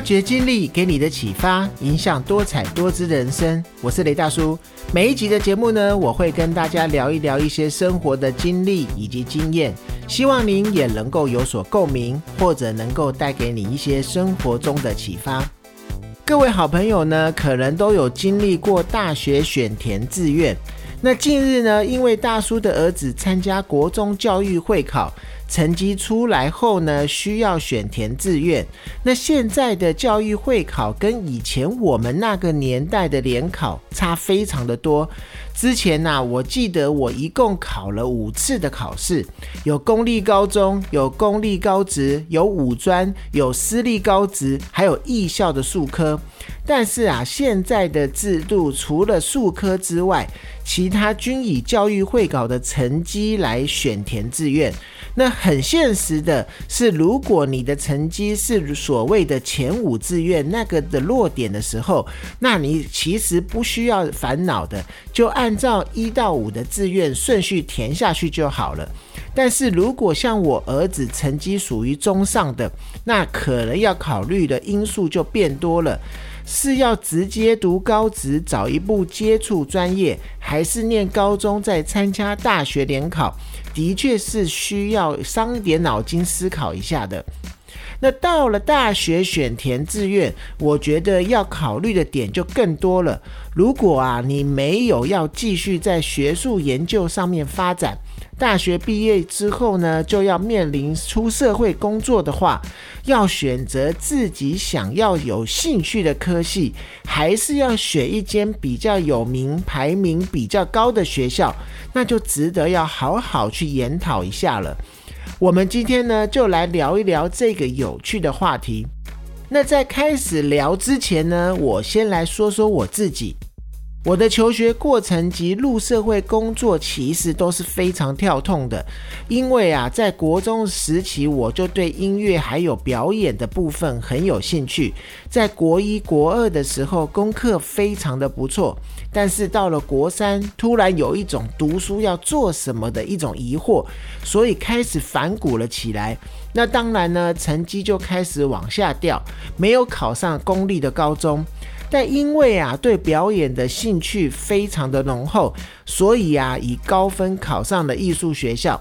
发掘经历给你的启发，影响多彩多姿的人生。我是雷大叔。每一集的节目呢，我会跟大家聊一聊一些生活的经历以及经验，希望您也能够有所共鸣，或者能够带给你一些生活中的启发。各位好朋友呢，可能都有经历过大学选填志愿。那近日呢，因为大叔的儿子参加国中教育会考。成绩出来后呢，需要选填志愿。那现在的教育会考跟以前我们那个年代的联考差非常的多。之前呐，我记得我一共考了五次的考试，有公立高中，有公立高职，有五专，有私立高职，还有艺校的数科。但是啊，现在的制度除了数科之外，其他均以教育会考的成绩来选填志愿。那很现实的是，如果你的成绩是所谓的前五志愿那个的落点的时候，那你其实不需要烦恼的，就按照一到五的志愿顺序填下去就好了。但是如果像我儿子成绩属于中上的，那可能要考虑的因素就变多了。是要直接读高职，找一部接触专业，还是念高中再参加大学联考？的确是需要伤一点脑筋思考一下的。那到了大学选填志愿，我觉得要考虑的点就更多了。如果啊，你没有要继续在学术研究上面发展。大学毕业之后呢，就要面临出社会工作的话，要选择自己想要有兴趣的科系，还是要选一间比较有名、排名比较高的学校，那就值得要好好去研讨一下了。我们今天呢，就来聊一聊这个有趣的话题。那在开始聊之前呢，我先来说说我自己。我的求学过程及入社会工作其实都是非常跳痛的，因为啊，在国中时期我就对音乐还有表演的部分很有兴趣，在国一、国二的时候功课非常的不错，但是到了国三，突然有一种读书要做什么的一种疑惑，所以开始反骨了起来。那当然呢，成绩就开始往下掉，没有考上公立的高中。但因为啊，对表演的兴趣非常的浓厚，所以啊，以高分考上了艺术学校。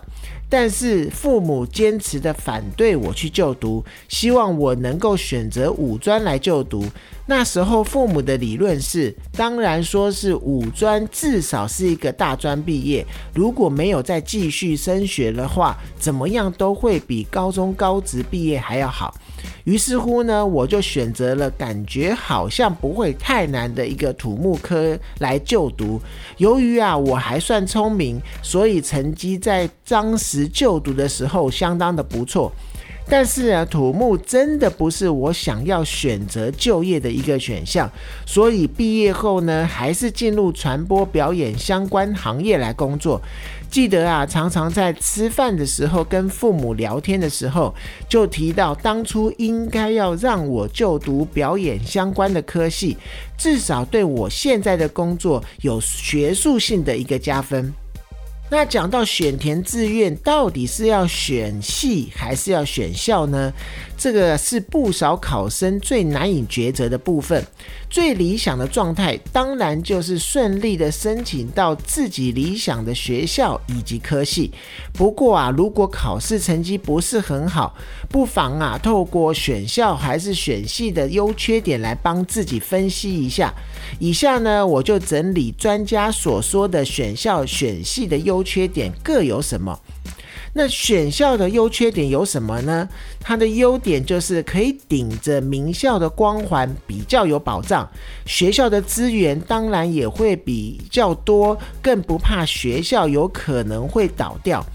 但是父母坚持的反对我去就读，希望我能够选择五专来就读。那时候父母的理论是，当然说是五专至少是一个大专毕业，如果没有再继续升学的话，怎么样都会比高中高职毕业还要好。于是乎呢，我就选择了感觉好像不会太难的一个土木科来就读。由于啊我还算聪明，所以成绩在当时就读的时候相当的不错。但是啊，土木真的不是我想要选择就业的一个选项，所以毕业后呢，还是进入传播表演相关行业来工作。记得啊，常常在吃饭的时候跟父母聊天的时候，就提到当初应该要让我就读表演相关的科系，至少对我现在的工作有学术性的一个加分。那讲到选填志愿，到底是要选系还是要选校呢？这个是不少考生最难以抉择的部分。最理想的状态，当然就是顺利的申请到自己理想的学校以及科系。不过啊，如果考试成绩不是很好，不妨啊，透过选校还是选系的优缺点来帮自己分析一下。以下呢，我就整理专家所说的选校选系的优优缺点各有什么。那选校的优缺点有什么呢？它的优点就是可以顶着名校的光环，比较有保障。学校的资源当然也会比较多，更不怕学校有可能会倒掉。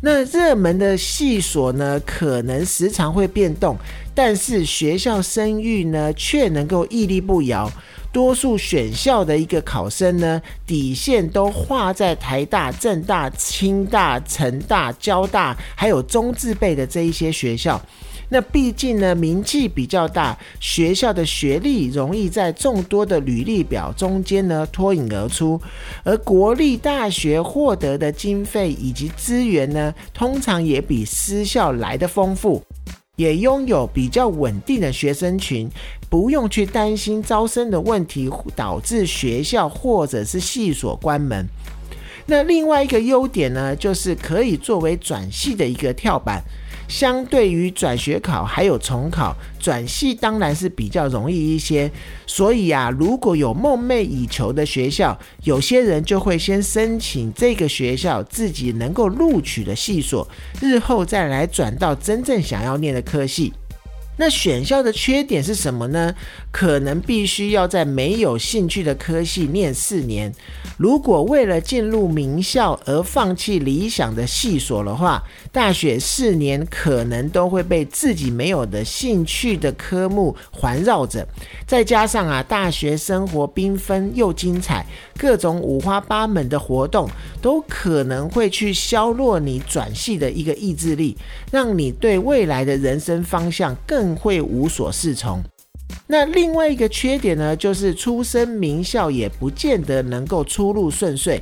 那热门的系所呢，可能时常会变动，但是学校声誉呢，却能够屹立不摇。多数选校的一个考生呢，底线都画在台大、政大、清大、成大、交大，还有中字辈的这一些学校。那毕竟呢，名气比较大，学校的学历容易在众多的履历表中间呢脱颖而出。而国立大学获得的经费以及资源呢，通常也比私校来的丰富。也拥有比较稳定的学生群，不用去担心招生的问题导致学校或者是系所关门。那另外一个优点呢，就是可以作为转系的一个跳板。相对于转学考还有重考，转系当然是比较容易一些。所以啊，如果有梦寐以求的学校，有些人就会先申请这个学校自己能够录取的系所，日后再来转到真正想要念的科系。那选校的缺点是什么呢？可能必须要在没有兴趣的科系念四年。如果为了进入名校而放弃理想的系所的话，大学四年可能都会被自己没有的兴趣的科目环绕着。再加上啊，大学生活缤纷又精彩，各种五花八门的活动都可能会去削弱你转系的一个意志力，让你对未来的人生方向更。会无所适从。那另外一个缺点呢，就是出身名校也不见得能够出路顺遂。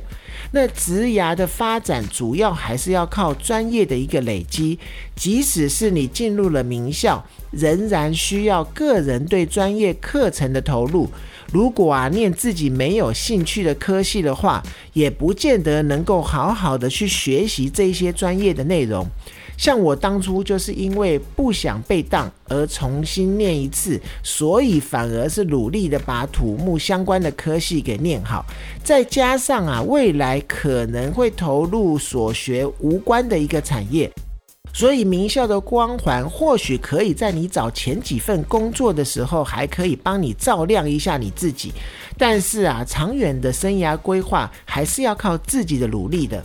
那职涯的发展主要还是要靠专业的一个累积。即使是你进入了名校，仍然需要个人对专业课程的投入。如果啊念自己没有兴趣的科系的话，也不见得能够好好的去学习这些专业的内容。像我当初就是因为不想被当而重新念一次，所以反而是努力的把土木相关的科系给念好。再加上啊，未来可能会投入所学无关的一个产业，所以名校的光环或许可以在你找前几份工作的时候，还可以帮你照亮一下你自己。但是啊，长远的生涯规划还是要靠自己的努力的。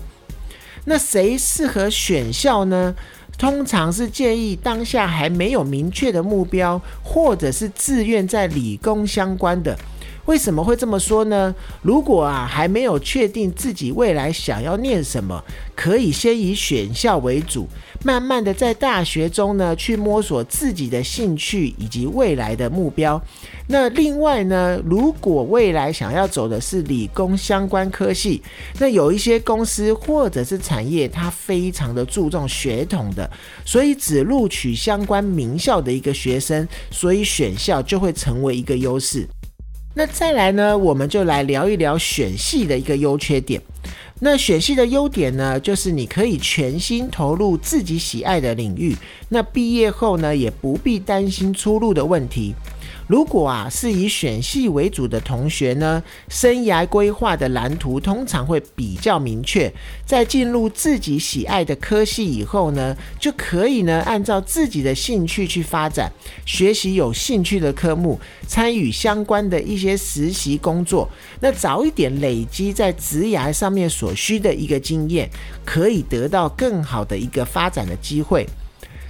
那谁适合选校呢？通常是建议当下还没有明确的目标，或者是自愿在理工相关的。为什么会这么说呢？如果啊还没有确定自己未来想要念什么，可以先以选校为主，慢慢的在大学中呢去摸索自己的兴趣以及未来的目标。那另外呢，如果未来想要走的是理工相关科系，那有一些公司或者是产业，它非常的注重血统的，所以只录取相关名校的一个学生，所以选校就会成为一个优势。那再来呢，我们就来聊一聊选系的一个优缺点。那选系的优点呢，就是你可以全心投入自己喜爱的领域，那毕业后呢，也不必担心出路的问题。如果啊是以选系为主的同学呢，生涯规划的蓝图通常会比较明确。在进入自己喜爱的科系以后呢，就可以呢按照自己的兴趣去发展，学习有兴趣的科目，参与相关的一些实习工作。那早一点累积在职涯上面所需的一个经验，可以得到更好的一个发展的机会。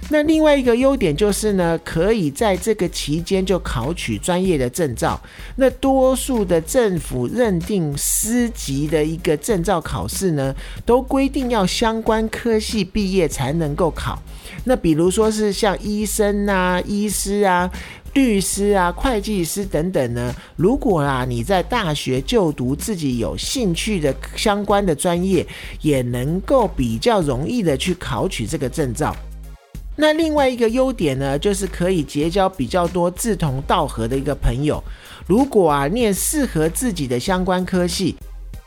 那另外一个优点就是呢，可以在这个期间就考取专业的证照。那多数的政府认定师级的一个证照考试呢，都规定要相关科系毕业才能够考。那比如说是像医生啊、医师啊、律师啊、会计师等等呢，如果啊你在大学就读自己有兴趣的相关的专业，也能够比较容易的去考取这个证照。那另外一个优点呢，就是可以结交比较多志同道合的一个朋友。如果啊念适合自己的相关科系，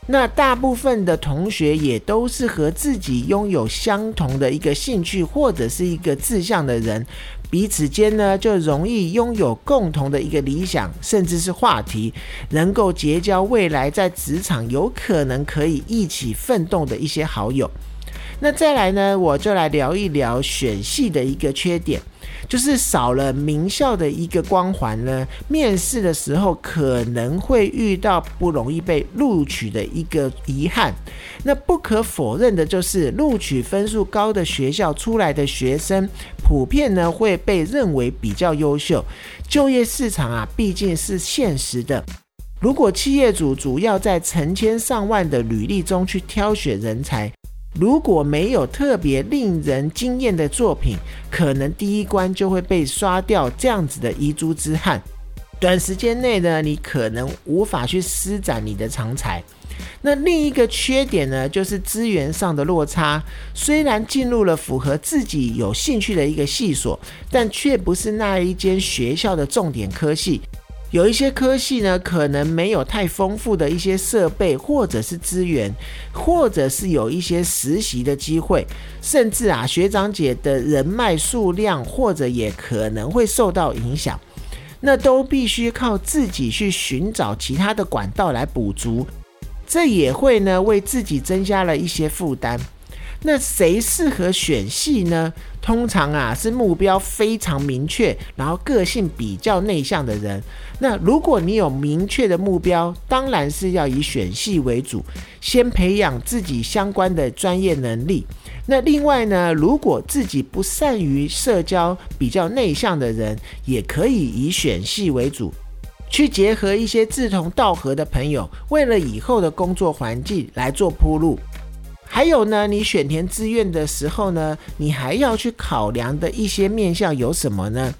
那大部分的同学也都是和自己拥有相同的一个兴趣或者是一个志向的人，彼此间呢就容易拥有共同的一个理想，甚至是话题，能够结交未来在职场有可能可以一起奋斗的一些好友。那再来呢，我就来聊一聊选系的一个缺点，就是少了名校的一个光环呢。面试的时候可能会遇到不容易被录取的一个遗憾。那不可否认的就是，录取分数高的学校出来的学生，普遍呢会被认为比较优秀。就业市场啊，毕竟是现实的。如果企业主主要在成千上万的履历中去挑选人才，如果没有特别令人惊艳的作品，可能第一关就会被刷掉。这样子的遗珠之憾，短时间内呢，你可能无法去施展你的长才。那另一个缺点呢，就是资源上的落差。虽然进入了符合自己有兴趣的一个系所，但却不是那一间学校的重点科系。有一些科系呢，可能没有太丰富的一些设备，或者是资源，或者是有一些实习的机会，甚至啊，学长姐的人脉数量，或者也可能会受到影响。那都必须靠自己去寻找其他的管道来补足，这也会呢为自己增加了一些负担。那谁适合选系呢？通常啊是目标非常明确，然后个性比较内向的人。那如果你有明确的目标，当然是要以选系为主，先培养自己相关的专业能力。那另外呢，如果自己不善于社交、比较内向的人，也可以以选系为主，去结合一些志同道合的朋友，为了以后的工作环境来做铺路。还有呢，你选填志愿的时候呢，你还要去考量的一些面向有什么呢？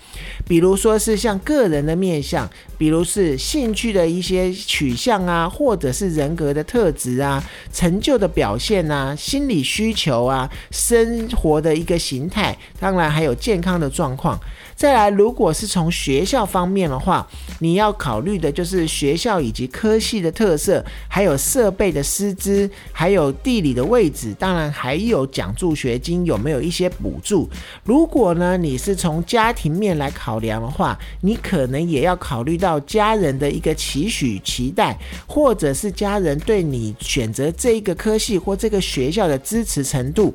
比如说是像个人的面向，比如是兴趣的一些取向啊，或者是人格的特质啊，成就的表现啊，心理需求啊，生活的一个形态，当然还有健康的状况。再来，如果是从学校方面的话，你要考虑的就是学校以及科系的特色，还有设备的师资，还有地理的位置，当然还有奖助学金有没有一些补助。如果呢，你是从家庭面来考量的话，你可能也要考虑到家人的一个期许、期待，或者是家人对你选择这一个科系或这个学校的支持程度。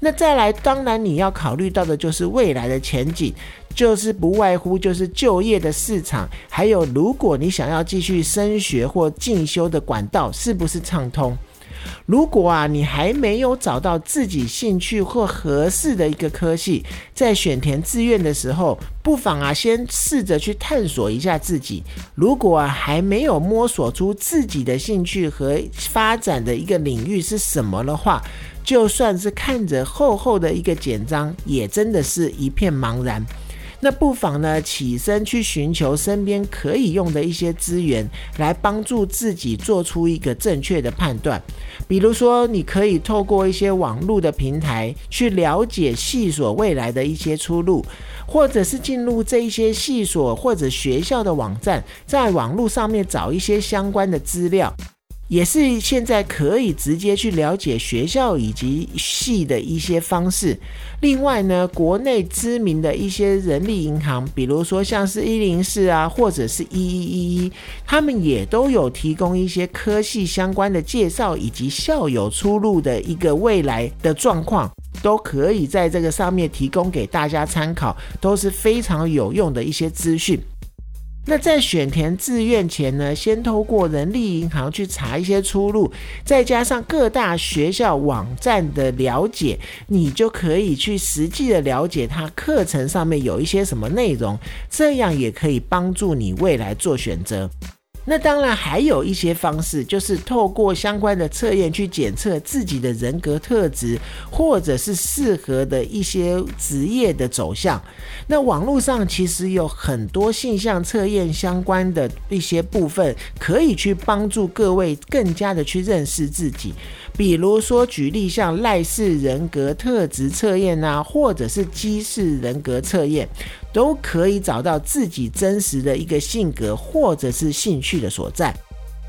那再来，当然你要考虑到的就是未来的前景，就是不外乎就是就业的市场，还有如果你想要继续升学或进修的管道是不是畅通。如果啊你还没有找到自己兴趣或合适的一个科系，在选填志愿的时候，不妨啊先试着去探索一下自己。如果啊还没有摸索出自己的兴趣和发展的一个领域是什么的话，就算是看着厚厚的一个简章，也真的是一片茫然。那不妨呢，起身去寻求身边可以用的一些资源，来帮助自己做出一个正确的判断。比如说，你可以透过一些网络的平台去了解系所未来的一些出路，或者是进入这一些系所或者学校的网站，在网络上面找一些相关的资料。也是现在可以直接去了解学校以及系的一些方式。另外呢，国内知名的一些人力银行，比如说像是一零四啊，或者是一一一一，他们也都有提供一些科系相关的介绍，以及校友出路的一个未来的状况，都可以在这个上面提供给大家参考，都是非常有用的一些资讯。那在选填志愿前呢，先透过人力银行去查一些出路，再加上各大学校网站的了解，你就可以去实际的了解它课程上面有一些什么内容，这样也可以帮助你未来做选择。那当然还有一些方式，就是透过相关的测验去检测自己的人格特质，或者是适合的一些职业的走向。那网络上其实有很多性向测验相关的一些部分，可以去帮助各位更加的去认识自己。比如说，举例像赖氏人格特质测验啊，或者是基氏人格测验，都可以找到自己真实的一个性格或者是兴趣的所在。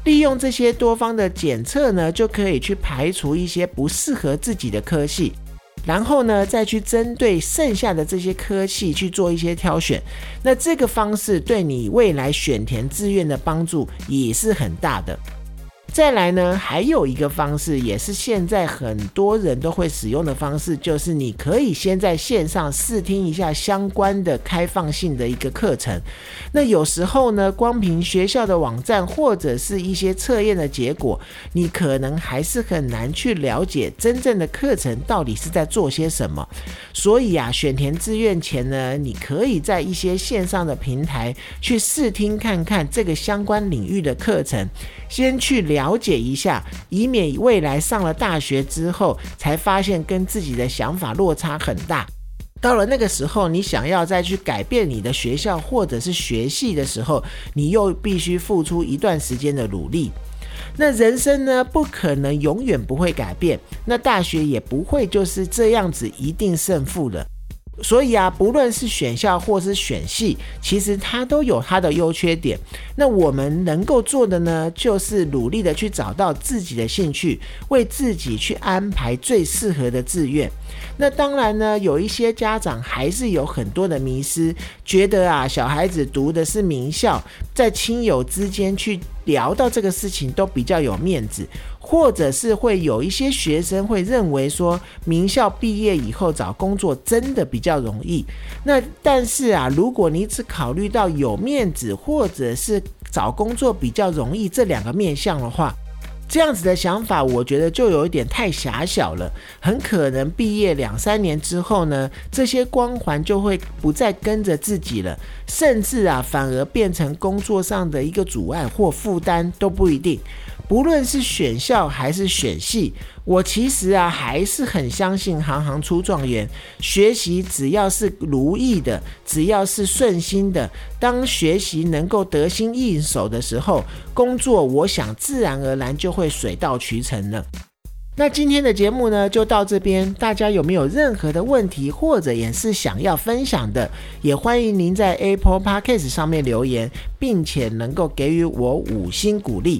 利用这些多方的检测呢，就可以去排除一些不适合自己的科系，然后呢，再去针对剩下的这些科系去做一些挑选。那这个方式对你未来选填志愿的帮助也是很大的。再来呢，还有一个方式，也是现在很多人都会使用的方式，就是你可以先在线上试听一下相关的开放性的一个课程。那有时候呢，光凭学校的网站或者是一些测验的结果，你可能还是很难去了解真正的课程到底是在做些什么。所以啊，选填志愿前呢，你可以在一些线上的平台去试听看看这个相关领域的课程，先去了。了解一下，以免未来上了大学之后，才发现跟自己的想法落差很大。到了那个时候，你想要再去改变你的学校或者是学系的时候，你又必须付出一段时间的努力。那人生呢，不可能永远不会改变，那大学也不会就是这样子一定胜负的。所以啊，不论是选校或是选系，其实它都有它的优缺点。那我们能够做的呢，就是努力的去找到自己的兴趣，为自己去安排最适合的志愿。那当然呢，有一些家长还是有很多的迷失，觉得啊，小孩子读的是名校，在亲友之间去聊到这个事情都比较有面子。或者是会有一些学生会认为说，名校毕业以后找工作真的比较容易。那但是啊，如果你只考虑到有面子，或者是找工作比较容易这两个面向的话，这样子的想法，我觉得就有一点太狭小了。很可能毕业两三年之后呢，这些光环就会不再跟着自己了，甚至啊，反而变成工作上的一个阻碍或负担都不一定。不论是选校还是选系，我其实啊还是很相信行行出状元。学习只要是如意的，只要是顺心的，当学习能够得心应手的时候，工作我想自然而然就会水到渠成了。那今天的节目呢就到这边，大家有没有任何的问题或者也是想要分享的，也欢迎您在 Apple Podcast 上面留言，并且能够给予我五星鼓励。